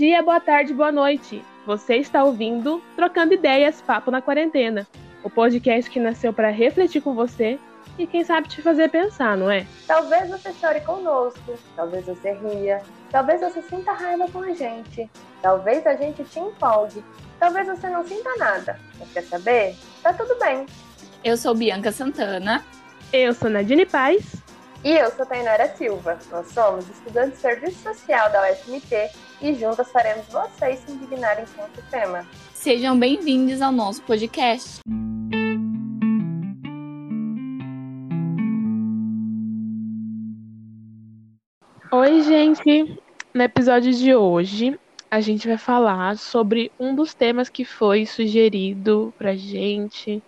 dia, boa tarde, boa noite. Você está ouvindo Trocando Ideias Papo na Quarentena, o podcast que nasceu para refletir com você e quem sabe te fazer pensar, não é? Talvez você chore conosco, talvez você ria, talvez você sinta raiva com a gente, talvez a gente te empolgue, talvez você não sinta nada. Mas quer saber? Tá tudo bem. Eu sou Bianca Santana. Eu sou Nadine Paz. E eu sou Tainara Silva. Nós somos estudantes de Serviço Social da UFMT e juntas faremos vocês se indignarem com o tema. Sejam bem-vindos ao nosso podcast. Oi, gente! No episódio de hoje, a gente vai falar sobre um dos temas que foi sugerido pra gente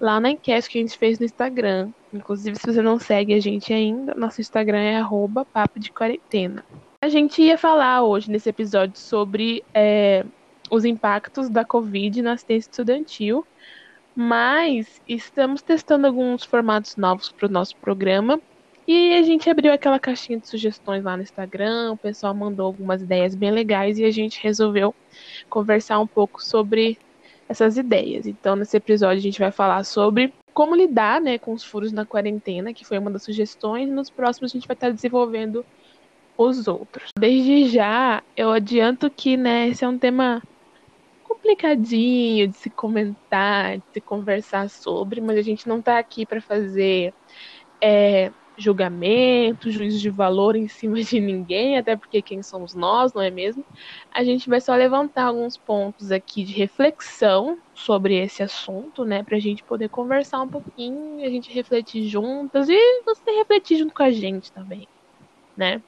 lá na enquete que a gente fez no Instagram. Inclusive, se você não segue a gente ainda, nosso Instagram é arroba papo de quarentena. A gente ia falar hoje nesse episódio sobre é, os impactos da Covid na assistência estudantil, mas estamos testando alguns formatos novos para o nosso programa. E a gente abriu aquela caixinha de sugestões lá no Instagram, o pessoal mandou algumas ideias bem legais e a gente resolveu conversar um pouco sobre essas ideias. Então, nesse episódio, a gente vai falar sobre como lidar né, com os furos na quarentena, que foi uma das sugestões, nos próximos a gente vai estar desenvolvendo os outros. Desde já, eu adianto que né, esse é um tema complicadinho de se comentar, de se conversar sobre, mas a gente não está aqui para fazer é, julgamento, juízo de valor em cima de ninguém, até porque quem somos nós, não é mesmo? A gente vai só levantar alguns pontos aqui de reflexão sobre esse assunto, né, pra gente poder conversar um pouquinho, a gente refletir juntas e você refletir junto com a gente também, né?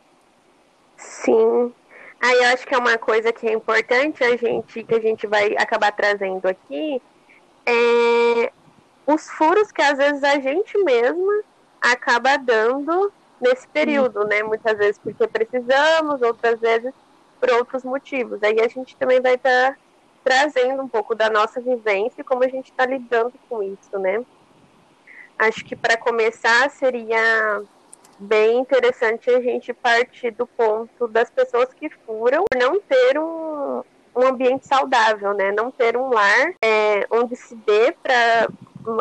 Sim. Aí eu acho que é uma coisa que é importante a gente que a gente vai acabar trazendo aqui é os furos que às vezes a gente mesma acaba dando nesse período, né? Muitas vezes porque precisamos, outras vezes por outros motivos. Aí a gente também vai estar tá trazendo um pouco da nossa vivência e como a gente está lidando com isso, né? Acho que para começar seria bem interessante a gente partir do ponto das pessoas que furam não ter um, um ambiente saudável, né? Não ter um lar é, onde se dê para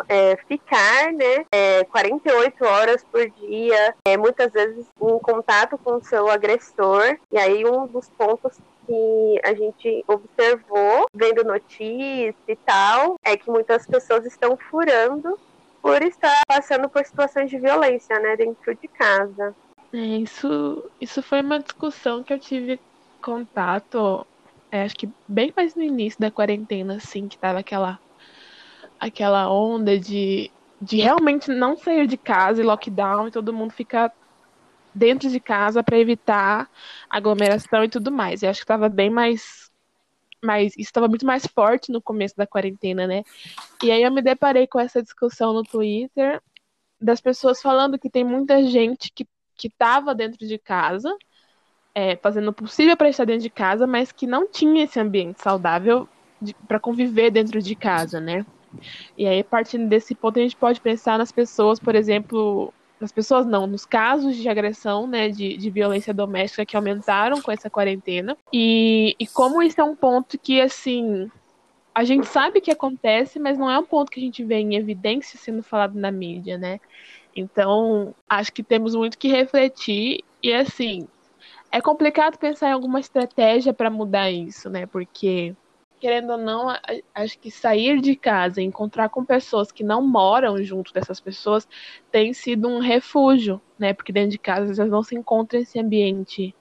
é, ficar né, é, 48 horas por dia, é, muitas vezes em contato com o seu agressor. E aí um dos pontos que a gente observou, vendo notícia e tal, é que muitas pessoas estão furando por estar passando por situações de violência, né, dentro de casa. É, isso, isso foi uma discussão que eu tive contato, é, acho que bem mais no início da quarentena, assim, que tava aquela aquela onda de, de realmente não sair de casa e lockdown e todo mundo ficar dentro de casa para evitar aglomeração e tudo mais. Eu acho que estava bem mais mais isso estava muito mais forte no começo da quarentena, né? E aí eu me deparei com essa discussão no Twitter das pessoas falando que tem muita gente que que estava dentro de casa, é, fazendo o possível para estar dentro de casa, mas que não tinha esse ambiente saudável para conviver dentro de casa, né? E aí, partindo desse ponto, a gente pode pensar nas pessoas, por exemplo, nas pessoas não, nos casos de agressão, né, de, de violência doméstica que aumentaram com essa quarentena. E, e como isso é um ponto que, assim, a gente sabe que acontece, mas não é um ponto que a gente vê em evidência sendo falado na mídia, né? Então, acho que temos muito que refletir e, assim, é complicado pensar em alguma estratégia para mudar isso, né? Porque querendo ou não, acho que sair de casa encontrar com pessoas que não moram junto dessas pessoas tem sido um refúgio, né? Porque dentro de casa às não se encontra esse ambiente,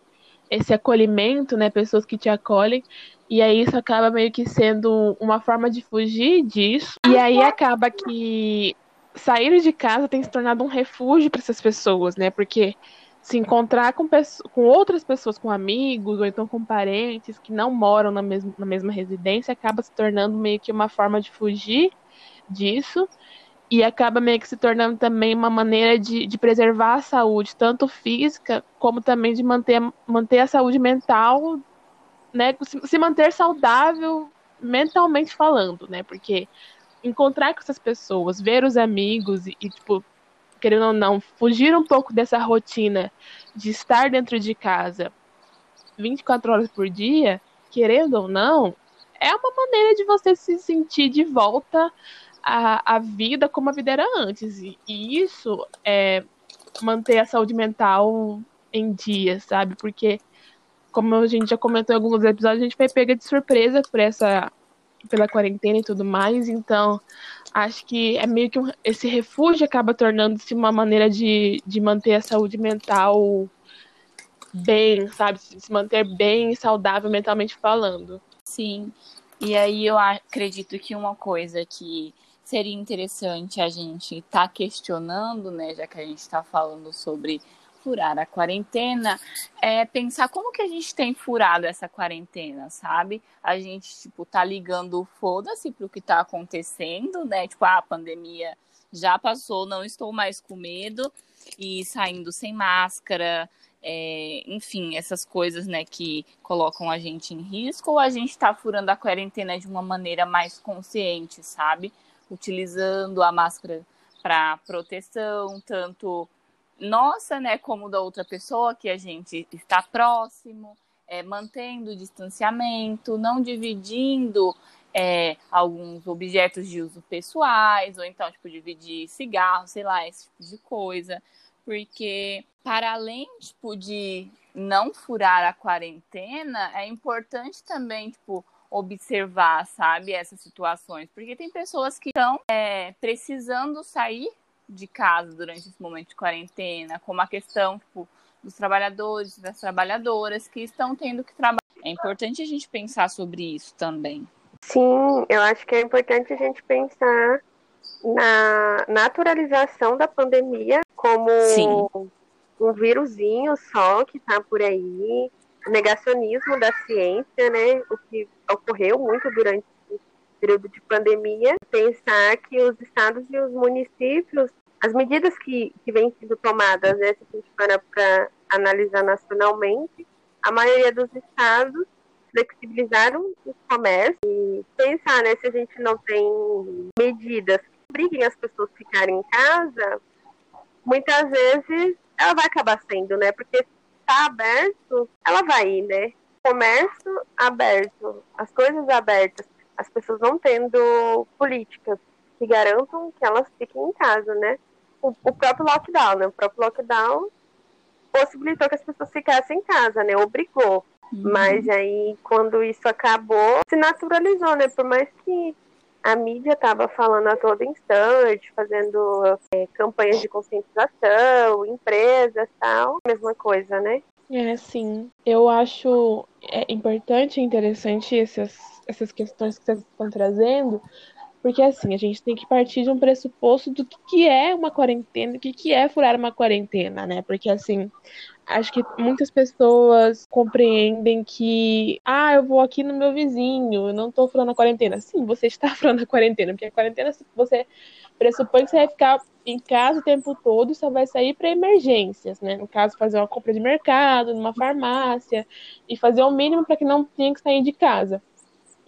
esse acolhimento, né? Pessoas que te acolhem. E aí isso acaba meio que sendo uma forma de fugir disso. E aí acaba que sair de casa tem se tornado um refúgio para essas pessoas, né? Porque se encontrar com, com outras pessoas, com amigos ou então com parentes que não moram na, mesma na mesma residência, acaba se tornando meio que uma forma de fugir disso. E acaba meio que se tornando também uma maneira de, de preservar a saúde, tanto física como também de manter, manter a saúde mental, né, se, se manter saudável mentalmente falando, né, porque encontrar com essas pessoas, ver os amigos e, e tipo, querendo ou não, fugir um pouco dessa rotina de estar dentro de casa 24 horas por dia, querendo ou não, é uma maneira de você se sentir de volta à, à vida como a vida era antes. E, e isso é manter a saúde mental em dia, sabe? Porque, como a gente já comentou em alguns episódios, a gente foi pega de surpresa por essa pela quarentena e tudo mais, então acho que é meio que um, esse refúgio acaba tornando-se uma maneira de, de manter a saúde mental bem, sabe? Se manter bem e saudável mentalmente falando. Sim. E aí eu acredito que uma coisa que seria interessante a gente estar tá questionando, né, já que a gente está falando sobre furar a quarentena, é pensar como que a gente tem furado essa quarentena, sabe? A gente, tipo, tá ligando foda-se pro que tá acontecendo, né? Tipo, ah, a pandemia já passou, não estou mais com medo, e saindo sem máscara, é, enfim, essas coisas, né, que colocam a gente em risco, ou a gente tá furando a quarentena de uma maneira mais consciente, sabe? Utilizando a máscara para proteção, tanto nossa, né, como da outra pessoa, que a gente está próximo, é, mantendo o distanciamento, não dividindo é, alguns objetos de uso pessoais, ou então, tipo, dividir cigarro, sei lá, esse tipo de coisa. Porque, para além, tipo, de não furar a quarentena, é importante também, tipo, observar, sabe, essas situações. Porque tem pessoas que estão é, precisando sair de casa durante esse momento de quarentena, como a questão tipo, dos trabalhadores, das trabalhadoras que estão tendo que trabalhar. É importante a gente pensar sobre isso também. Sim, eu acho que é importante a gente pensar na naturalização da pandemia como Sim. um vírusinho só que está por aí, negacionismo da ciência, né? O que ocorreu muito durante o período de pandemia, pensar que os estados e os municípios as medidas que, que vêm sendo tomadas, né, se a gente para para analisar nacionalmente, a maioria dos estados flexibilizaram o comércio e pensar, né, se a gente não tem medidas que obriguem as pessoas a ficarem em casa, muitas vezes ela vai acabar sendo, né, porque está aberto, ela vai ir, né, comércio aberto, as coisas abertas, as pessoas não tendo políticas que garantam que elas fiquem em casa, né? O, o próprio lockdown, né? O próprio lockdown possibilitou que as pessoas ficassem em casa, né? Obrigou. Uhum. Mas aí, quando isso acabou, se naturalizou, né? Por mais que a mídia estava falando a todo instante, fazendo é, campanhas de conscientização, empresas tal, mesma coisa, né? É, sim. Eu acho é importante e interessante essas, essas questões que vocês estão trazendo, porque assim, a gente tem que partir de um pressuposto do que, é uma quarentena, do que, que é furar uma quarentena, né? Porque assim, acho que muitas pessoas compreendem que, ah, eu vou aqui no meu vizinho, eu não tô furando a quarentena. Sim, você está furando a quarentena, porque a quarentena você pressupõe que você vai ficar em casa o tempo todo e só vai sair para emergências, né? No caso, fazer uma compra de mercado, numa farmácia, e fazer o mínimo para que não tenha que sair de casa.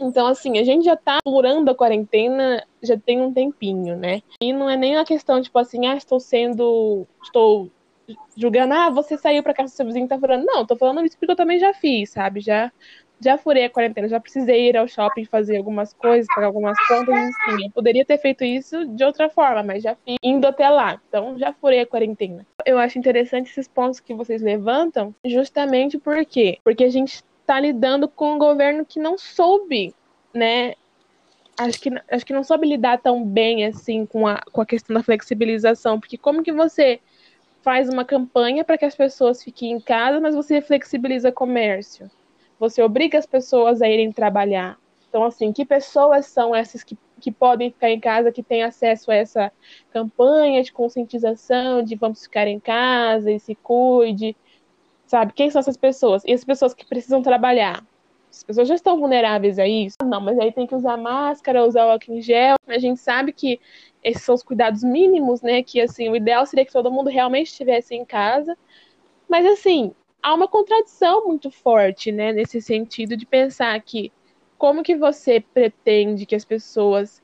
Então, assim, a gente já tá durando a quarentena já tem um tempinho, né? E não é nem uma questão, tipo assim, ah, estou sendo. Estou julgando, ah, você saiu pra casa do seu vizinho tá furando. Não, tô falando isso porque eu também já fiz, sabe? Já, já furei a quarentena, já precisei ir ao shopping fazer algumas coisas, pagar algumas contas, enfim. Eu poderia ter feito isso de outra forma, mas já fiz indo até lá. Então, já furei a quarentena. Eu acho interessante esses pontos que vocês levantam, justamente por quê? Porque a gente está lidando com um governo que não soube, né? Acho que, acho que não soube lidar tão bem assim com a, com a questão da flexibilização, porque como que você faz uma campanha para que as pessoas fiquem em casa, mas você flexibiliza comércio? Você obriga as pessoas a irem trabalhar. Então, assim, que pessoas são essas que, que podem ficar em casa, que têm acesso a essa campanha de conscientização, de vamos ficar em casa e se cuide, Sabe? Quem são essas pessoas? E as pessoas que precisam trabalhar? As pessoas já estão vulneráveis a isso? Não, mas aí tem que usar máscara, usar o álcool em gel. A gente sabe que esses são os cuidados mínimos, né? Que assim, o ideal seria que todo mundo realmente estivesse em casa. Mas assim, há uma contradição muito forte, né, nesse sentido de pensar que como que você pretende que as pessoas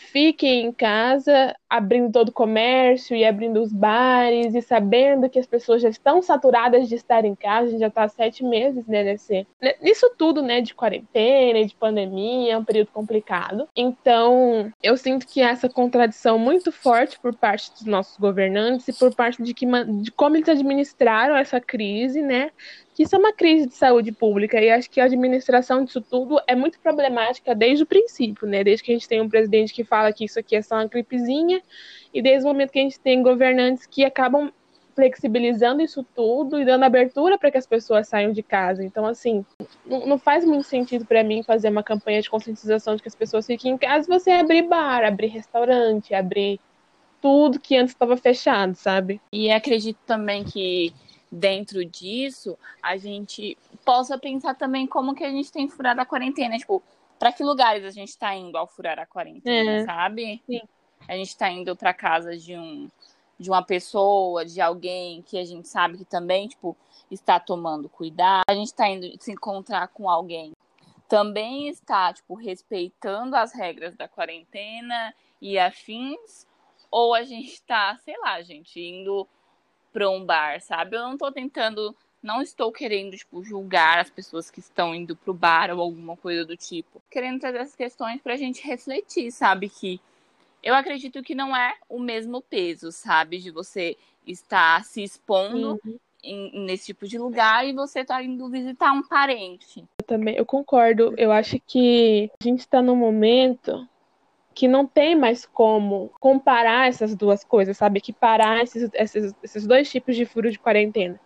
fiquem em casa, abrindo todo o comércio e abrindo os bares e sabendo que as pessoas já estão saturadas de estar em casa, a gente já está há sete meses, né, nesse, nisso tudo, né, de quarentena, de pandemia, é um período complicado. Então, eu sinto que essa contradição muito forte por parte dos nossos governantes e por parte de, que, de como eles administraram essa crise, né, que isso é uma crise de saúde pública e acho que a administração disso tudo é muito problemática desde o princípio, né? Desde que a gente tem um presidente que fala que isso aqui é só uma gripezinha e desde o momento que a gente tem governantes que acabam flexibilizando isso tudo e dando abertura para que as pessoas saiam de casa. Então, assim, não, faz muito sentido para mim fazer uma campanha de conscientização de que as pessoas fiquem em casa e você abrir bar, abrir restaurante, abrir tudo que antes estava fechado, sabe? E acredito também que dentro disso, a gente possa pensar também como que a gente tem furado a quarentena. Tipo, para que lugares a gente está indo ao furar a quarentena, é. sabe? Sim. A gente está indo para casa de um de uma pessoa, de alguém que a gente sabe que também, tipo, está tomando cuidado. A gente está indo se encontrar com alguém também está, tipo, respeitando as regras da quarentena e afins, ou a gente está, sei lá, gente, indo para um bar, sabe? Eu não tô tentando, não estou querendo, tipo, julgar as pessoas que estão indo pro bar ou alguma coisa do tipo. Querendo trazer essas questões pra gente refletir, sabe? Que eu acredito que não é o mesmo peso, sabe? De você estar se expondo uhum. em, nesse tipo de lugar e você tá indo visitar um parente. Eu também, eu concordo. Eu acho que a gente está num momento que não tem mais como comparar essas duas coisas, sabe? Que parar esses, esses, esses dois tipos de furo de quarentena.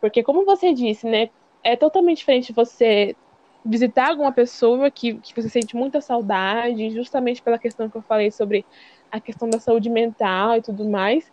Porque, como você disse, né? É totalmente diferente você visitar alguma pessoa que, que você sente muita saudade, justamente pela questão que eu falei sobre a questão da saúde mental e tudo mais.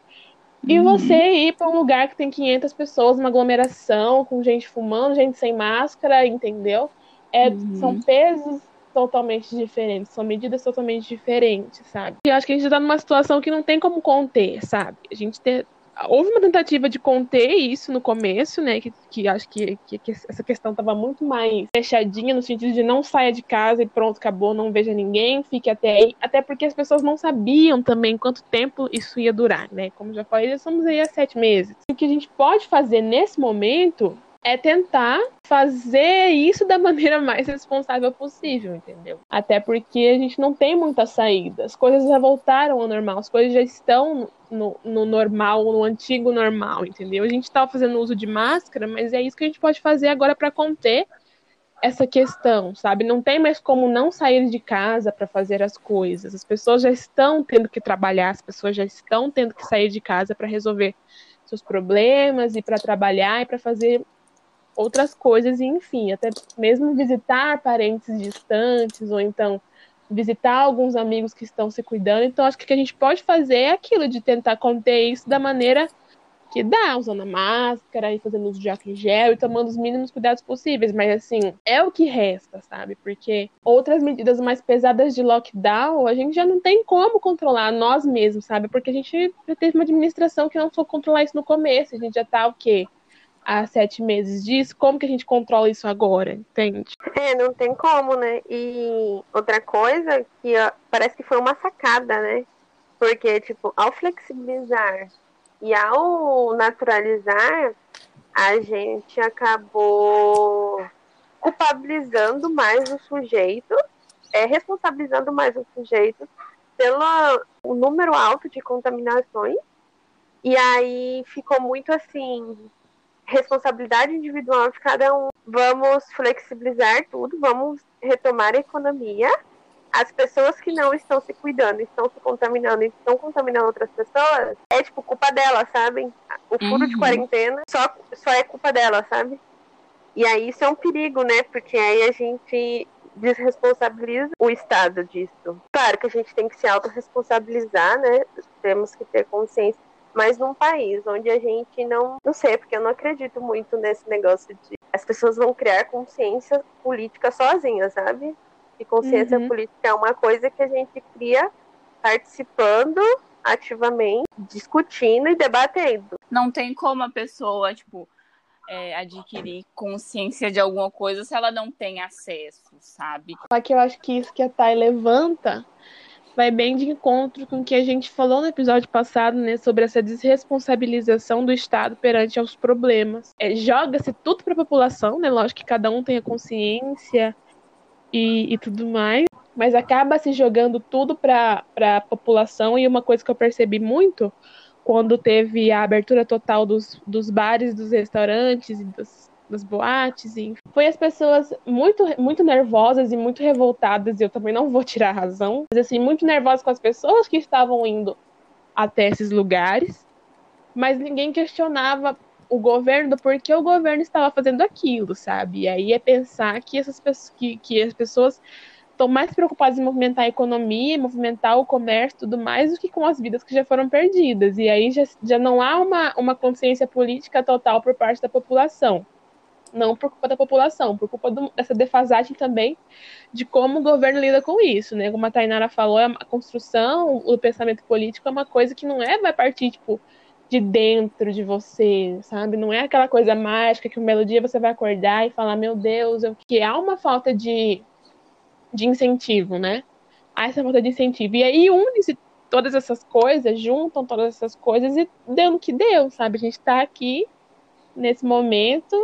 E uhum. você ir para um lugar que tem 500 pessoas, uma aglomeração, com gente fumando, gente sem máscara, entendeu? É, uhum. São pesos totalmente diferentes, são medidas totalmente diferentes, sabe? E acho que a gente tá numa situação que não tem como conter, sabe? A gente tem, houve uma tentativa de conter isso no começo, né? Que, que acho que, que, que essa questão estava muito mais fechadinha, no sentido de não saia de casa e pronto, acabou, não veja ninguém, fique até aí. Até porque as pessoas não sabiam também quanto tempo isso ia durar, né? Como já falei, já estamos aí há sete meses. O que a gente pode fazer nesse momento é tentar fazer isso da maneira mais responsável possível, entendeu? Até porque a gente não tem muita saída. As coisas já voltaram ao normal, as coisas já estão no, no normal, no antigo normal, entendeu? A gente estava fazendo uso de máscara, mas é isso que a gente pode fazer agora para conter essa questão, sabe? Não tem mais como não sair de casa para fazer as coisas. As pessoas já estão tendo que trabalhar, as pessoas já estão tendo que sair de casa para resolver seus problemas e para trabalhar e para fazer outras coisas, e enfim, até mesmo visitar parentes distantes, ou então visitar alguns amigos que estão se cuidando. Então, acho que o que a gente pode fazer é aquilo de tentar conter isso da maneira que dá, usando a máscara e fazendo uso de álcool em gel e tomando os mínimos cuidados possíveis. Mas, assim, é o que resta, sabe? Porque outras medidas mais pesadas de lockdown, a gente já não tem como controlar nós mesmos, sabe? Porque a gente já teve uma administração que não soube controlar isso no começo. A gente já tá o quê? Há sete meses disso, como que a gente controla isso agora, entende? É, não tem como, né? E outra coisa que ó, parece que foi uma sacada, né? Porque, tipo, ao flexibilizar e ao naturalizar, a gente acabou culpabilizando mais o sujeito, é, responsabilizando mais o sujeito pelo o número alto de contaminações. E aí ficou muito assim, responsabilidade individual de cada um. Vamos flexibilizar tudo, vamos retomar a economia. As pessoas que não estão se cuidando, estão se contaminando e estão contaminando outras pessoas, é tipo culpa delas, sabe? O furo uhum. de quarentena só, só é culpa delas, sabe? E aí isso é um perigo, né? Porque aí a gente desresponsabiliza o Estado disso. Claro que a gente tem que se autorresponsabilizar, né? Temos que ter consciência mas num país onde a gente não. Não sei, porque eu não acredito muito nesse negócio de as pessoas vão criar consciência política sozinhas, sabe? E consciência uhum. política é uma coisa que a gente cria participando ativamente, discutindo e debatendo. Não tem como a pessoa, tipo, é, adquirir consciência de alguma coisa se ela não tem acesso, sabe? Só que eu acho que isso que a Thay levanta vai bem de encontro com o que a gente falou no episódio passado, né, sobre essa desresponsabilização do Estado perante aos problemas. É, Joga-se tudo para a população, né? Lógico que cada um tem a consciência e, e tudo mais, mas acaba se jogando tudo para a população. E uma coisa que eu percebi muito quando teve a abertura total dos, dos bares, dos restaurantes e dos, das boates, enfim. Foi as pessoas muito, muito nervosas e muito revoltadas, e eu também não vou tirar a razão, mas assim, muito nervosas com as pessoas que estavam indo até esses lugares, mas ninguém questionava o governo do porquê o governo estava fazendo aquilo, sabe? E aí é pensar que essas pessoas, que, que as pessoas estão mais preocupadas em movimentar a economia, movimentar o comércio tudo mais do que com as vidas que já foram perdidas. E aí já, já não há uma, uma consciência política total por parte da população não por culpa da população, por culpa do, dessa defasagem também de como o governo lida com isso, né? Como a Tainara falou, é a construção, o pensamento político é uma coisa que não é vai partir tipo de dentro de você, sabe? Não é aquela coisa mágica que um belo dia você vai acordar e falar, meu Deus, eu... que há uma falta de, de incentivo, né? Há essa falta de incentivo. E aí une-se todas essas coisas, juntam todas essas coisas e no que deu, sabe? A gente tá aqui nesse momento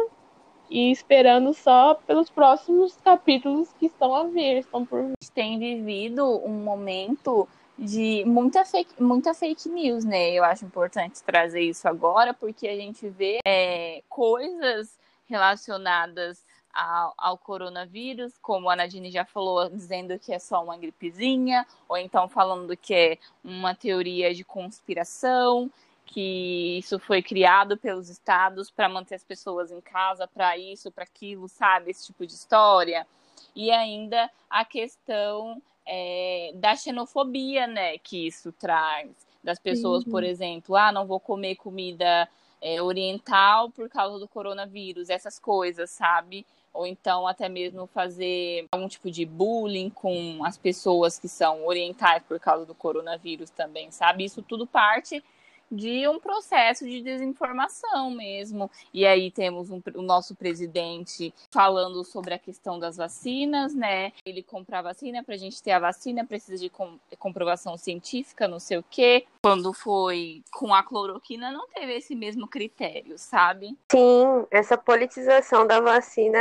e esperando só pelos próximos capítulos que estão a vir, estão por vir. Tem vivido um momento de muita fake, muita fake news, né? Eu acho importante trazer isso agora, porque a gente vê é, coisas relacionadas ao, ao, coronavírus, como a Nadine já falou, dizendo que é só uma gripezinha, ou então falando que é uma teoria de conspiração que isso foi criado pelos estados para manter as pessoas em casa, para isso, para aquilo, sabe? Esse tipo de história. E ainda a questão é, da xenofobia, né, que isso traz. Das pessoas, uhum. por exemplo, ah, não vou comer comida é, oriental por causa do coronavírus, essas coisas, sabe? Ou então até mesmo fazer algum tipo de bullying com as pessoas que são orientais por causa do coronavírus também, sabe? Isso tudo parte de um processo de desinformação mesmo. E aí temos um, o nosso presidente falando sobre a questão das vacinas, né? Ele compra a vacina, para a gente ter a vacina precisa de com, comprovação científica, não sei o quê. Quando foi com a cloroquina, não teve esse mesmo critério, sabe? Sim, essa politização da vacina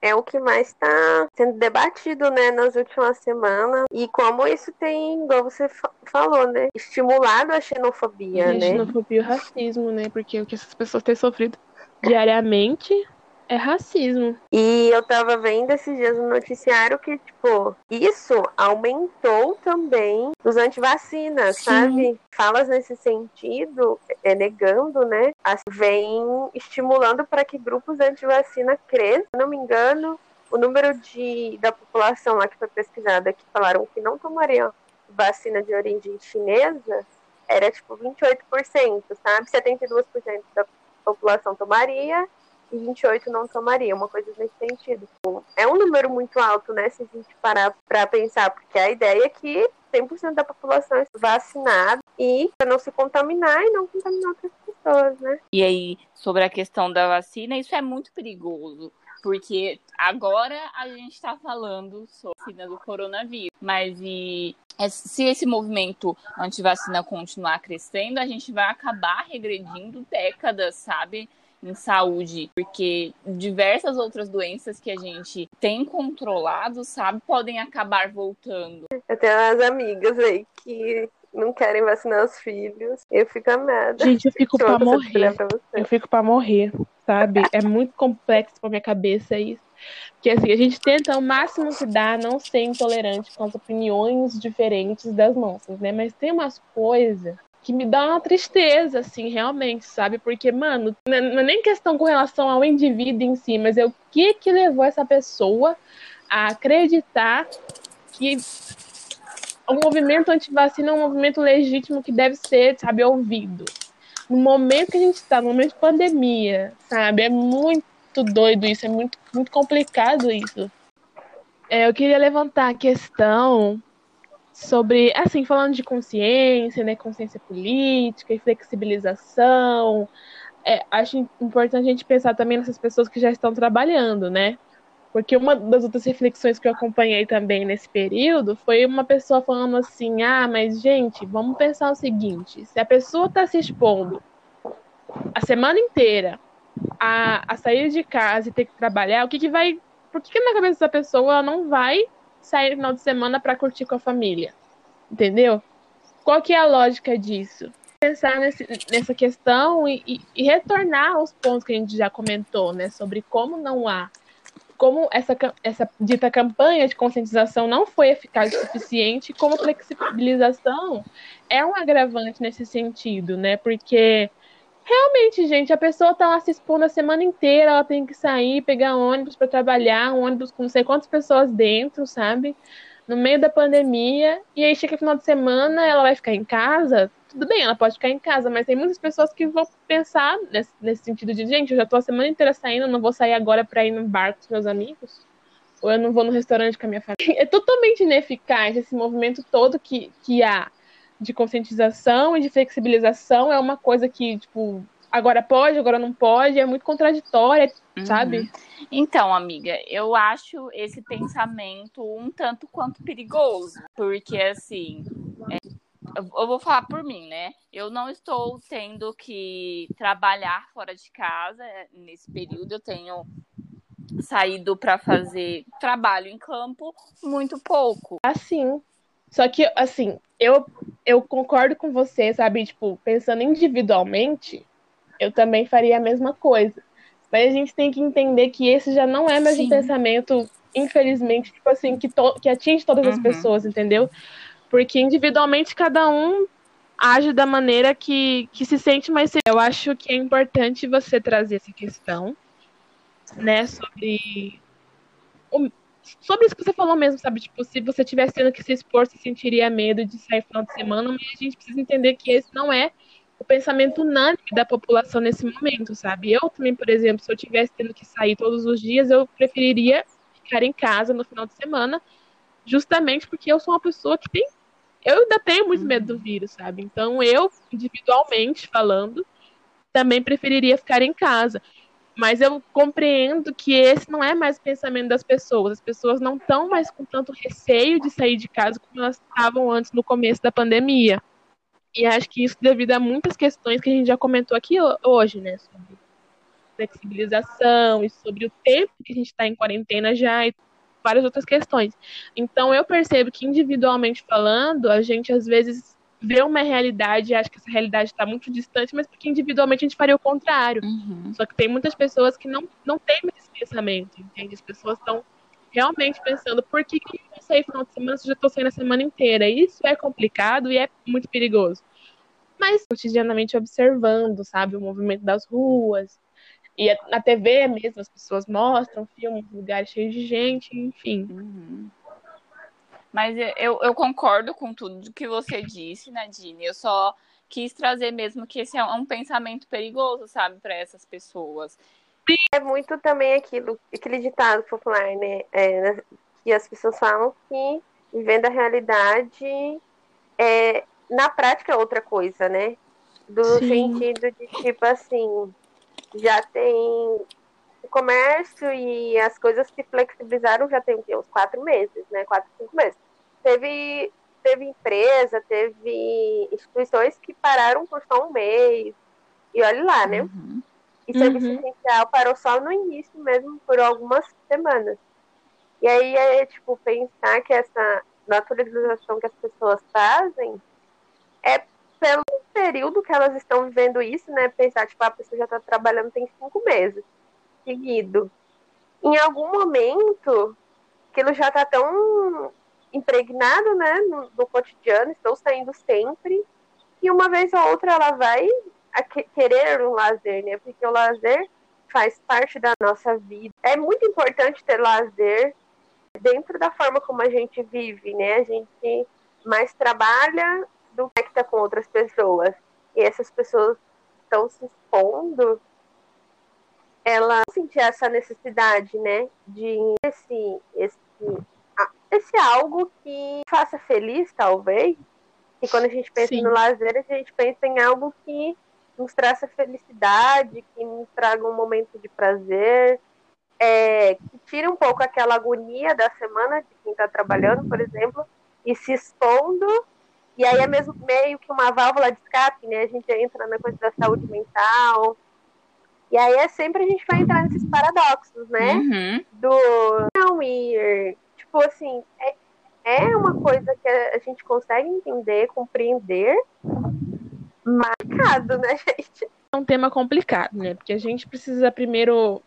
é o que mais está sendo debatido, né, nas últimas semanas. E como isso tem, igual você falou, né, estimulado a xenofobia, a né? xenofobia e o racismo, né? Porque o que essas pessoas têm sofrido diariamente é racismo. E eu tava vendo esses dias no noticiário que, tipo, isso aumentou também os antivacinas, Sim. sabe? Falas nesse sentido, é, negando, né? Vem estimulando para que grupos antivacina cresçam. Se não me engano, o número de, da população lá que foi pesquisada que falaram que não tomariam vacina de origem chinesa era tipo 28%, sabe? 72% da população tomaria e 28 não tomaria, uma coisa nesse sentido. É um número muito alto, né, se a gente parar para pensar, porque a ideia é que 100% da população é vacinada e para não se contaminar e não contaminar outras pessoas, né? E aí, sobre a questão da vacina, isso é muito perigoso, porque agora a gente está falando sobre a vacina do coronavírus, mas e se esse movimento anti-vacina continuar crescendo, a gente vai acabar regredindo décadas, sabe? Em saúde, porque diversas outras doenças que a gente tem controlado, sabe, podem acabar voltando. Eu tenho umas amigas aí que não querem vacinar os filhos. Eu fico amada. Gente, eu fico pra morrer. Pra eu fico pra morrer, sabe? É muito complexo pra minha cabeça isso. Porque assim, a gente tenta o máximo que dá não ser intolerante com as opiniões diferentes das nossas, né? Mas tem umas coisas que me dá uma tristeza, assim, realmente, sabe? Porque, mano, não é nem questão com relação ao indivíduo em si, mas é o que que levou essa pessoa a acreditar que o movimento antivacina é um movimento legítimo que deve ser, sabe, ouvido. No momento que a gente está, no momento de pandemia, sabe? É muito doido isso, é muito, muito complicado isso. É, eu queria levantar a questão sobre, assim, falando de consciência, né, consciência política e flexibilização, é, acho importante a gente pensar também nessas pessoas que já estão trabalhando, né? Porque uma das outras reflexões que eu acompanhei também nesse período foi uma pessoa falando assim: ah, mas gente, vamos pensar o seguinte: se a pessoa está se expondo a semana inteira a, a sair de casa e ter que trabalhar, o que, que vai. Por que, que na cabeça da pessoa ela não vai sair no final de semana para curtir com a família? Entendeu? Qual que é a lógica disso? Pensar nesse, nessa questão e, e, e retornar aos pontos que a gente já comentou, né? Sobre como não há como essa, essa dita campanha de conscientização não foi eficaz o suficiente, como flexibilização é um agravante nesse sentido, né? Porque realmente, gente, a pessoa tá lá se expondo a semana inteira, ela tem que sair, pegar ônibus para trabalhar, um ônibus com não sei quantas pessoas dentro, sabe? No meio da pandemia, e aí chega o final de semana, ela vai ficar em casa, tudo bem, ela pode ficar em casa, mas tem muitas pessoas que vão pensar nesse, nesse sentido de, gente, eu já tô a semana inteira saindo, não vou sair agora para ir no bar com os meus amigos, ou eu não vou no restaurante com a minha família. É totalmente ineficaz esse movimento todo que, que há de conscientização e de flexibilização, é uma coisa que, tipo, agora pode, agora não pode, é muito contraditória, uhum. sabe? Então, amiga, eu acho esse pensamento um tanto quanto perigoso, porque assim, é eu vou falar por mim, né? Eu não estou tendo que trabalhar fora de casa é, nesse período. Eu tenho saído para fazer trabalho em campo muito pouco. Assim. Só que, assim, eu, eu concordo com você, sabe? Tipo, pensando individualmente, eu também faria a mesma coisa. Mas a gente tem que entender que esse já não é mais Sim. um pensamento, infelizmente, tipo assim, que, to que atinge todas uhum. as pessoas, entendeu? Porque individualmente cada um age da maneira que, que se sente mais seguro. Eu acho que é importante você trazer essa questão, né, sobre o, sobre isso que você falou mesmo, sabe? Tipo, se você tivesse tendo que se expor, você sentiria medo de sair final de semana, mas a gente precisa entender que esse não é o pensamento unânime da população nesse momento, sabe? Eu também, por exemplo, se eu tivesse tendo que sair todos os dias, eu preferiria ficar em casa no final de semana, justamente porque eu sou uma pessoa que tem eu ainda tenho muito medo do vírus, sabe? Então eu, individualmente falando, também preferiria ficar em casa. Mas eu compreendo que esse não é mais o pensamento das pessoas. As pessoas não estão mais com tanto receio de sair de casa como elas estavam antes no começo da pandemia. E acho que isso devido a muitas questões que a gente já comentou aqui hoje, né? Sobre flexibilização e sobre o tempo que a gente está em quarentena já e várias outras questões. Então eu percebo que individualmente falando, a gente às vezes vê uma realidade e acha que essa realidade está muito distante, mas porque individualmente a gente faria o contrário. Uhum. Só que tem muitas pessoas que não, não têm esse pensamento, entende? As pessoas estão realmente pensando por que, que eu não sair final de semana se eu já estou saindo a semana inteira. Isso é complicado e é muito perigoso. Mas cotidianamente observando, sabe, o movimento das ruas, e na TV mesmo, as pessoas mostram filmes, lugares cheios de gente, enfim. Uhum. Mas eu, eu concordo com tudo que você disse, Nadine. Eu só quis trazer mesmo que esse é um pensamento perigoso, sabe, para essas pessoas. É muito também aquilo, aquele ditado popular, né? É, que as pessoas falam que vivendo a realidade é, na prática é outra coisa, né? Do Sim. sentido de tipo assim, já tem o comércio e as coisas se flexibilizaram já tem uns quatro meses, né? Quatro, cinco meses. Teve, teve empresa, teve instituições que pararam por só um mês. E olhe lá, né? Uhum. E serviço uhum. essencial parou só no início mesmo, por algumas semanas. E aí é tipo pensar que essa naturalização que as pessoas fazem é pelo período que elas estão vivendo isso, né? Pensar, tipo, a pessoa já está trabalhando tem cinco meses seguido. Em algum momento, aquilo já está tão impregnado, né, no, no, cotidiano, estou saindo sempre, e uma vez ou outra ela vai querer um lazer, né? Porque o lazer faz parte da nossa vida. É muito importante ter lazer dentro da forma como a gente vive, né? A gente mais trabalha do que está com outras pessoas. E essas pessoas estão se expondo, ela sentir essa necessidade, né, de esse, esse, esse algo que faça feliz, talvez. E quando a gente pensa Sim. no lazer, a gente pensa em algo que nos traça felicidade, que nos traga um momento de prazer, é, que tira um pouco aquela agonia da semana de quem está trabalhando, por exemplo, e se expondo. E aí é mesmo meio que uma válvula de escape, né? A gente entra na coisa da saúde mental. E aí é sempre a gente vai entrar nesses paradoxos, né? Uhum. Do não ir. Tipo assim, é, é uma coisa que a gente consegue entender, compreender, marcado, né, gente? É um tema complicado, né? Porque a gente precisa primeiro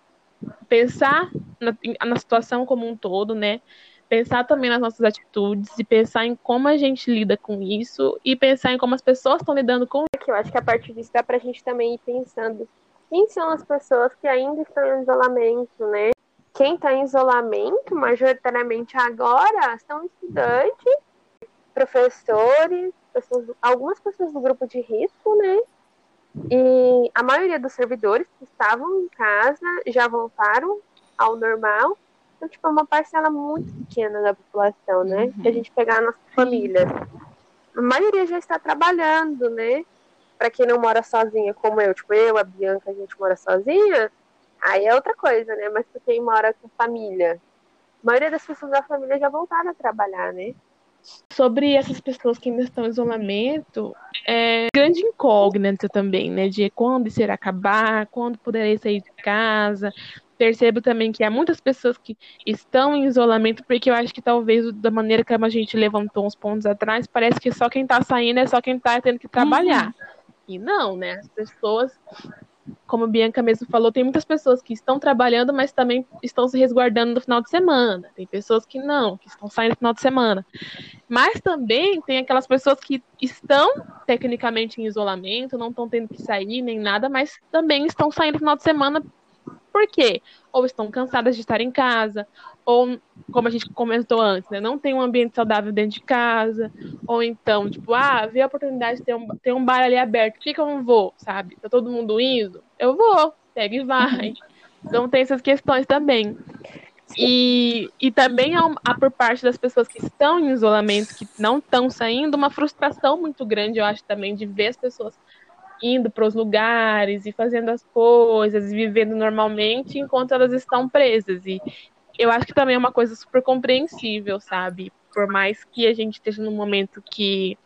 pensar na, na situação como um todo, né? Pensar também nas nossas atitudes e pensar em como a gente lida com isso e pensar em como as pessoas estão lidando com isso. Eu acho que a partir disso dá pra gente também ir pensando quem são as pessoas que ainda estão em isolamento, né? Quem está em isolamento, majoritariamente agora, são estudantes, professores, pessoas, algumas pessoas do grupo de risco, né? E a maioria dos servidores que estavam em casa já voltaram ao normal. Então, tipo, é uma parcela muito pequena da população, né? Uhum. Se a gente pegar a nossa família. A maioria já está trabalhando, né? Para quem não mora sozinha, como eu, tipo, eu, a Bianca, a gente mora sozinha, aí é outra coisa, né? Mas para quem mora com família, a maioria das pessoas da família já voltaram a trabalhar, né? Sobre essas pessoas que ainda estão em isolamento, é grande incógnita também, né? De quando isso irá acabar, quando poderei sair de casa. Percebo também que há muitas pessoas que estão em isolamento, porque eu acho que talvez da maneira como a gente levantou uns pontos atrás, parece que só quem está saindo é só quem está tendo que trabalhar. Uhum. E não, né? As pessoas como a Bianca mesmo falou, tem muitas pessoas que estão trabalhando, mas também estão se resguardando no final de semana. Tem pessoas que não, que estão saindo no final de semana. Mas também tem aquelas pessoas que estão tecnicamente em isolamento, não estão tendo que sair nem nada, mas também estão saindo no final de semana por quê? Ou estão cansadas de estar em casa, ou, como a gente comentou antes, né, não tem um ambiente saudável dentro de casa, ou então, tipo, ah, vi a oportunidade de ter um, ter um bar ali aberto, por que, que eu não vou, sabe? Tá todo mundo indo? Eu vou, pega e vai. Então tem essas questões também. E, e também há, por parte das pessoas que estão em isolamento, que não estão saindo, uma frustração muito grande, eu acho, também, de ver as pessoas indo para os lugares e fazendo as coisas, vivendo normalmente, enquanto elas estão presas. E eu acho que também é uma coisa super compreensível, sabe? Por mais que a gente esteja num momento que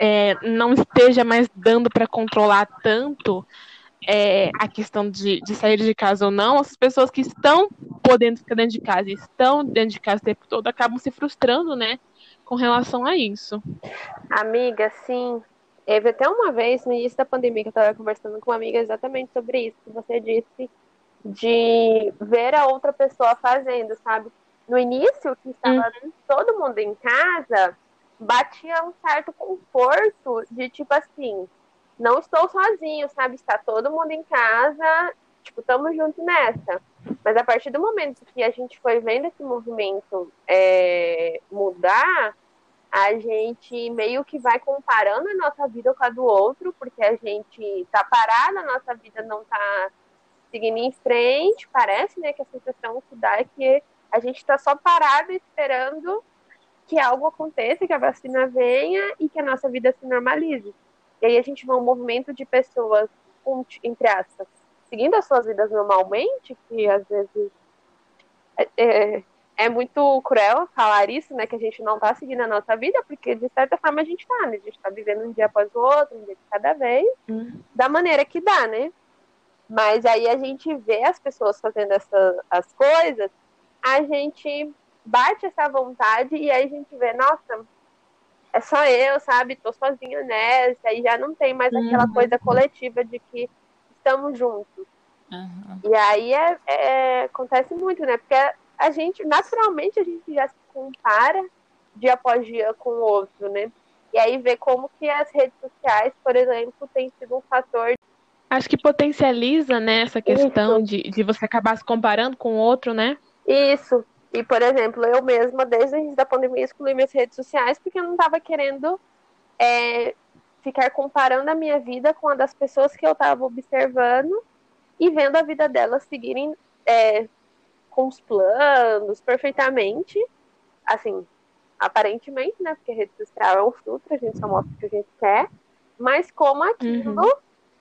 é, não esteja mais dando para controlar tanto é, a questão de, de, sair de casa ou não, as pessoas que estão podendo ficar dentro de casa e estão dentro de casa o tempo todo acabam se frustrando, né? Com relação a isso. Amiga, sim, Teve até uma vez, no início da pandemia, que eu estava conversando com uma amiga exatamente sobre isso, que você disse de ver a outra pessoa fazendo, sabe? No início, que estava uhum. todo mundo em casa, batia um certo conforto de tipo assim, não estou sozinho, sabe? Está todo mundo em casa, tipo, estamos juntos nessa. Mas a partir do momento que a gente foi vendo esse movimento é, mudar, a gente meio que vai comparando a nossa vida com a do outro, porque a gente tá parada, a nossa vida não tá seguindo em frente, parece, né, que a sensação que dá é que a gente tá só parado esperando que algo aconteça, que a vacina venha e que a nossa vida se normalize. E aí a gente vê um movimento de pessoas, entre aspas, seguindo as suas vidas normalmente, que às vezes é, é muito cruel falar isso, né? Que a gente não tá seguindo a nossa vida, porque de certa forma a gente tá, né? A gente tá vivendo um dia após o outro, um dia de cada vez, uhum. da maneira que dá, né? Mas aí a gente vê as pessoas fazendo essa, as coisas, a gente bate essa vontade e aí a gente vê, nossa, é só eu, sabe? Tô sozinha nessa, e já não tem mais uhum. aquela coisa coletiva de que estamos juntos. Uhum. E aí é, é, acontece muito, né? Porque a gente, naturalmente, a gente já se compara dia após dia com o outro, né? E aí ver como que as redes sociais, por exemplo, tem sido um fator. Acho que potencializa, né, essa questão de, de você acabar se comparando com o outro, né? Isso. E, por exemplo, eu mesma, desde o início da pandemia, excluí minhas redes sociais porque eu não estava querendo é, ficar comparando a minha vida com a das pessoas que eu estava observando e vendo a vida delas seguirem é, com os planos perfeitamente, assim, aparentemente, né? Porque a rede social é um filtro, a gente só mostra o que a gente quer, mas como aquilo, uhum.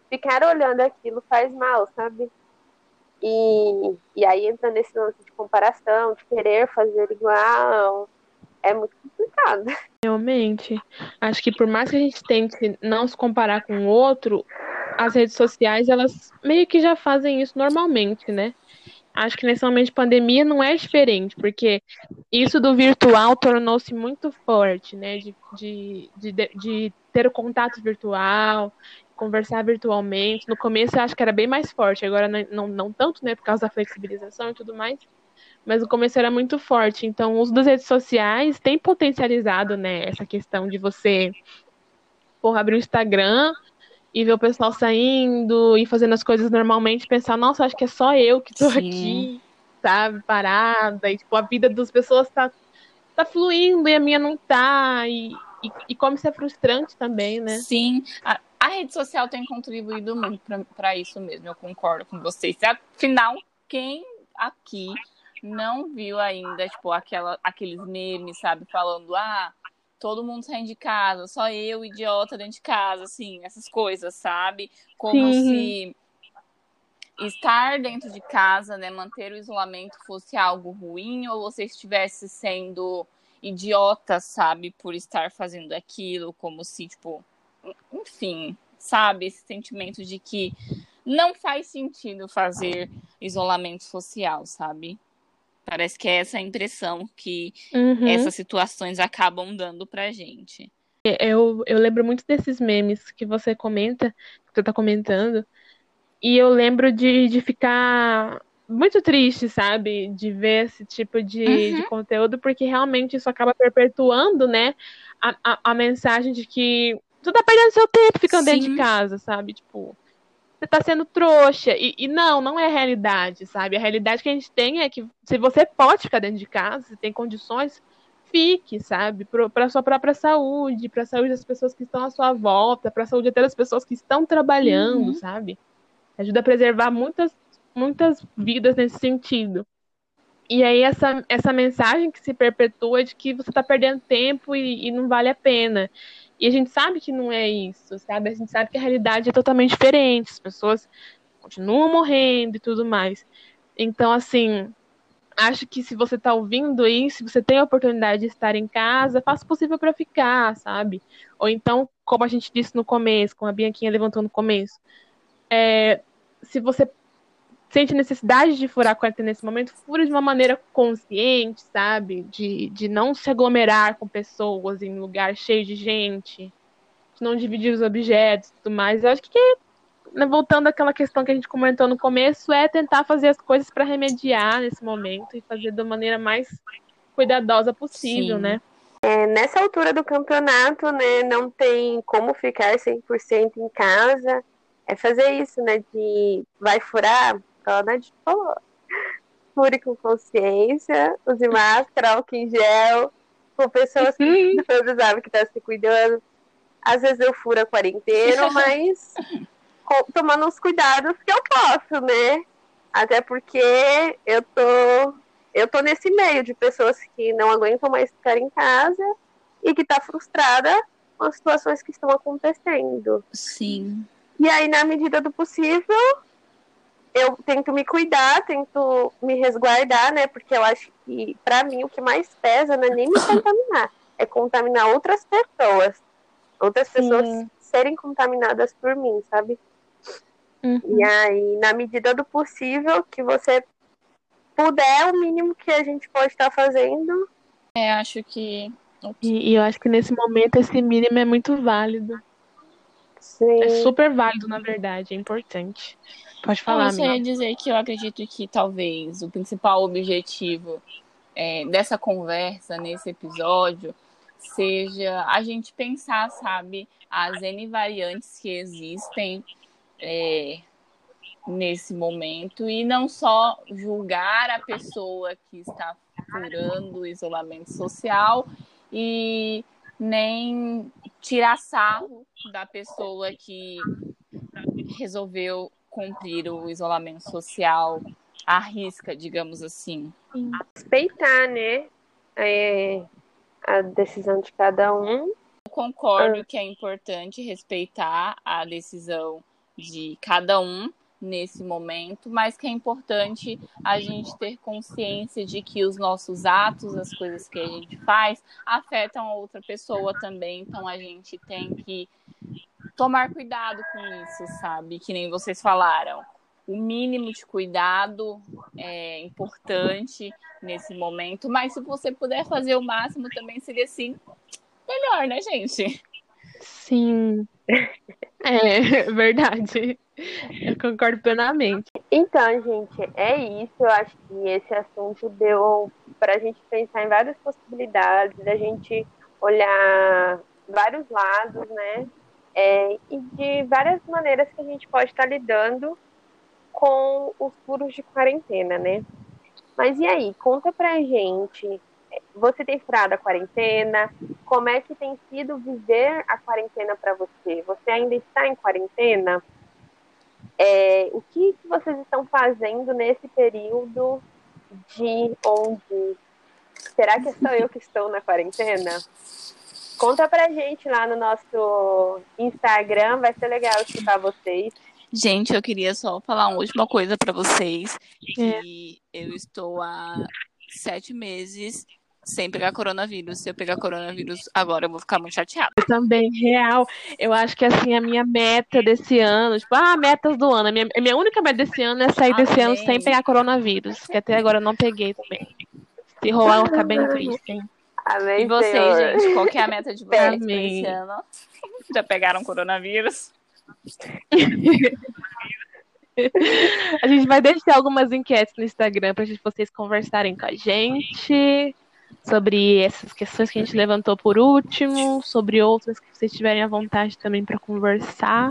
ficar olhando aquilo faz mal, sabe? E, e aí entra nesse lance de comparação, de querer fazer igual, é muito complicado. Realmente. Acho que por mais que a gente tente não se comparar com o outro, as redes sociais, elas meio que já fazem isso normalmente, né? Acho que nesse momento de pandemia não é diferente, porque isso do virtual tornou-se muito forte, né? De, de, de, de ter o contato virtual, conversar virtualmente. No começo eu acho que era bem mais forte, agora não, não, não tanto, né? Por causa da flexibilização e tudo mais. Mas no começo era muito forte. Então, o uso das redes sociais tem potencializado, né? Essa questão de você porra, abrir o Instagram e ver o pessoal saindo e fazendo as coisas normalmente, pensar, nossa, acho que é só eu que tô Sim. aqui, sabe, parada, e tipo, a vida das pessoas tá, tá fluindo e a minha não tá, e, e, e como isso é frustrante também, né? Sim, a, a rede social tem contribuído muito para isso mesmo, eu concordo com vocês. Afinal, quem aqui não viu ainda, tipo, aquela, aqueles memes, sabe, falando, ah, todo mundo saindo de casa, só eu, idiota, dentro de casa, assim, essas coisas, sabe? Como Sim. se estar dentro de casa, né, manter o isolamento fosse algo ruim ou você estivesse sendo idiota, sabe, por estar fazendo aquilo, como se, tipo, enfim, sabe, esse sentimento de que não faz sentido fazer isolamento social, sabe? Parece que é essa a impressão que uhum. essas situações acabam dando pra gente. Eu, eu lembro muito desses memes que você comenta, que você tá comentando, e eu lembro de, de ficar muito triste, sabe? De ver esse tipo de, uhum. de conteúdo, porque realmente isso acaba perpetuando, né, a, a, a, mensagem de que tu tá perdendo seu tempo ficando Sim. dentro de casa, sabe? Tipo, você tá sendo trouxa. E, e, não, não é a realidade, sabe? A realidade que a gente tem é que se você pode ficar dentro de casa, se tem condições, fique, sabe? Para sua própria saúde, para a saúde das pessoas que estão à sua volta, para a saúde até das pessoas que estão trabalhando, uhum. sabe? Ajuda a preservar muitas, muitas vidas nesse sentido. E aí essa, essa mensagem que se perpetua de que você está perdendo tempo e, e não vale a pena. E a gente sabe que não é isso, sabe? A gente sabe que a realidade é totalmente diferente, as pessoas continuam morrendo e tudo mais. Então, assim, acho que se você está ouvindo aí, se você tem a oportunidade de estar em casa, faça o possível para ficar, sabe? Ou então, como a gente disse no começo, como a Bianquinha levantou no começo, é, se você sente necessidade de furar a quarentena nesse momento, fura de uma maneira consciente, sabe? De, de não se aglomerar com pessoas em lugar cheio de gente, de não dividir os objetos e tudo mais. Eu acho que, né, voltando àquela questão que a gente comentou no começo, é tentar fazer as coisas para remediar nesse momento e fazer da maneira mais cuidadosa possível, Sim. né? É, nessa altura do campeonato, né, não tem como ficar 100% em casa. É fazer isso, né, de vai furar, ela né, falou. Fure com consciência, use máscara, álcool em gel, com pessoas que você sabe que tá se cuidando. Às vezes eu furo a quarentena, mas tomando os cuidados que eu posso, né? Até porque eu tô, eu tô nesse meio de pessoas que não aguentam mais ficar em casa e que tá frustrada com as situações que estão acontecendo. Sim. E aí, na medida do possível, eu tento me cuidar, tento me resguardar, né? Porque eu acho que, para mim, o que mais pesa não é nem me contaminar, é contaminar outras pessoas. Outras Sim. pessoas serem contaminadas por mim, sabe? Uhum. E aí, na medida do possível, que você puder, o mínimo que a gente pode estar fazendo. É, acho que. E, e eu acho que nesse momento esse mínimo é muito válido. Sim. É super válido, na verdade, é importante. Pode falar, Eu ia dizer que eu acredito que talvez o principal objetivo é, dessa conversa, nesse episódio, seja a gente pensar, sabe, as N variantes que existem é, nesse momento e não só julgar a pessoa que está furando o isolamento social e nem tirar sarro da pessoa que resolveu cumprir o isolamento social à risca, digamos assim. Respeitar, né? É, a decisão de cada um. Eu concordo ah. que é importante respeitar a decisão de cada um, nesse momento, mas que é importante a gente ter consciência de que os nossos atos, as coisas que a gente faz, afetam a outra pessoa também. Então a gente tem que tomar cuidado com isso, sabe? Que nem vocês falaram. O mínimo de cuidado é importante nesse momento, mas se você puder fazer o máximo também seria assim melhor, né, gente? Sim. É verdade. Eu concordo plenamente. Então, gente, é isso. Eu acho que esse assunto deu para a gente pensar em várias possibilidades, da gente olhar vários lados, né? É, e de várias maneiras que a gente pode estar lidando com os furos de quarentena, né? Mas e aí, conta pra gente você tem furado a quarentena? Como é que tem sido viver a quarentena para você? Você ainda está em quarentena? É, o que, vocês estão fazendo nesse período de onde será que sou eu que estou na quarentena? Conta pra gente lá no nosso Instagram, vai ser legal escutar vocês. Gente, eu queria só falar uma última coisa para vocês. Que é. eu estou há sete meses sem pegar coronavírus. Se eu pegar coronavírus agora, eu vou ficar muito chateada. Eu também, real. Eu acho que assim, a minha meta desse ano, tipo, ah, metas do ano. A minha, a minha única meta desse ano é sair Amém. desse ano sem pegar coronavírus. Que até agora eu não peguei também. Se rolar, eu vou ficar bem triste, hein? Amém, e vocês, Senhor. gente, qual que é a meta de vocês esse ano? Já pegaram coronavírus? a gente vai deixar algumas enquetes no Instagram para vocês conversarem com a gente sobre essas questões que a gente levantou por último, sobre outras que vocês tiverem a vontade também para conversar.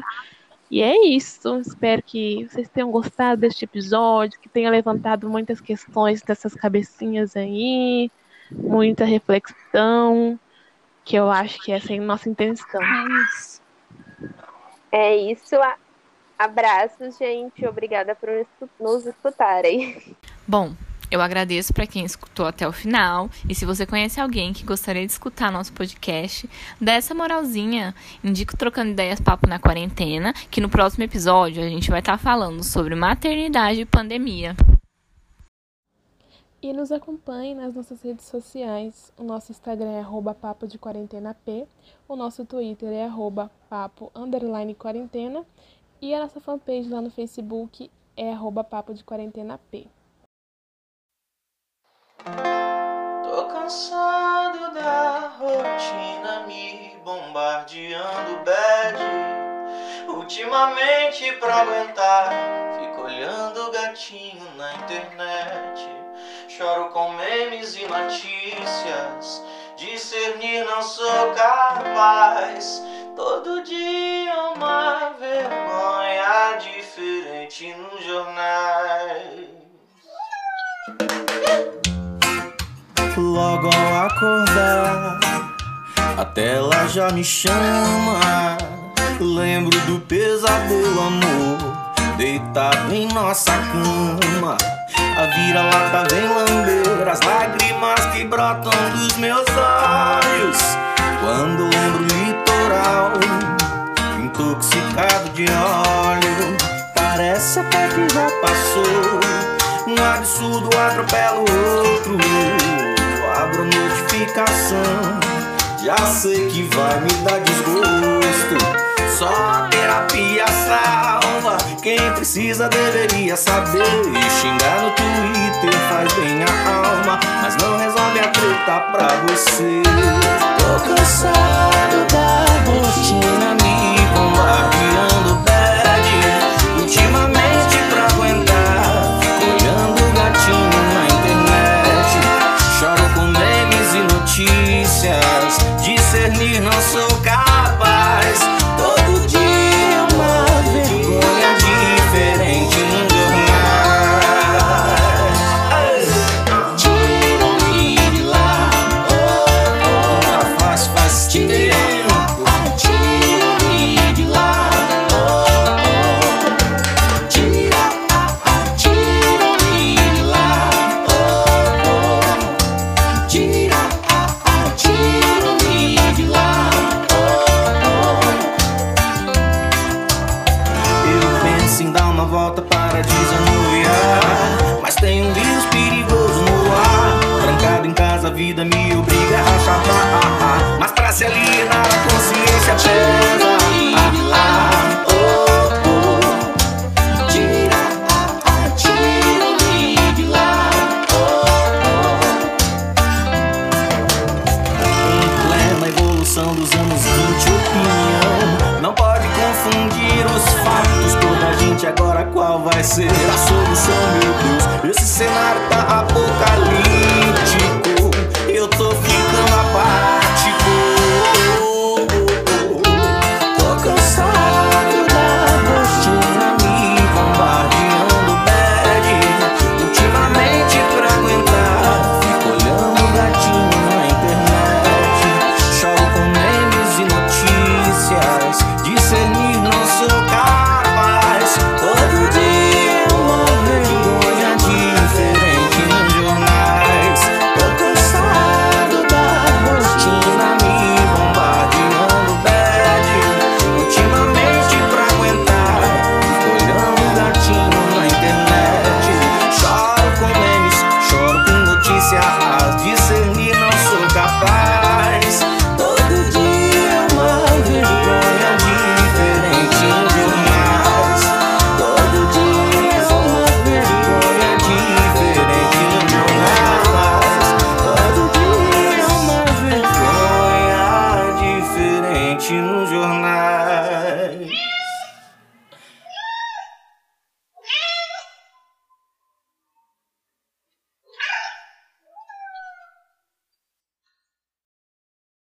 E é isso. Espero que vocês tenham gostado deste episódio, que tenha levantado muitas questões dessas cabecinhas aí, muita reflexão, que eu acho que essa é a nossa intenção. É isso. É isso. Abraços, gente. Obrigada por nos escutarem. Bom, eu agradeço para quem escutou até o final. E se você conhece alguém que gostaria de escutar nosso podcast, dá essa moralzinha. Indico Trocando Ideias Papo na Quarentena, que no próximo episódio a gente vai estar tá falando sobre maternidade e pandemia. E nos acompanhe nas nossas redes sociais. O nosso Instagram é arroba papo de quarentena P. O nosso Twitter é arroba papo underline quarentena. E a nossa fanpage lá no Facebook é arroba papo de quarentena P. Tô cansado da rotina me bombardeando bad. Ultimamente pra aguentar, fico olhando gatinho na internet. Choro com memes e notícias, discernir não sou capaz. Todo dia uma vergonha diferente nos jornais. Logo ao acordar, a tela já me chama. Lembro do pesadelo, amor, deitado em nossa cama. A vira-lata vem lamber as lágrimas que brotam dos meus olhos. Quando lembro o litoral, intoxicado de óleo, parece até que já passou. Um absurdo atropela o outro abro notificação. Já sei que vai me dar desgosto. Só terapia salva. Quem precisa deveria saber. Xingar no Twitter faz bem a alma. Mas não resolve a treta pra você. Tô cansado da rotina me bombardeando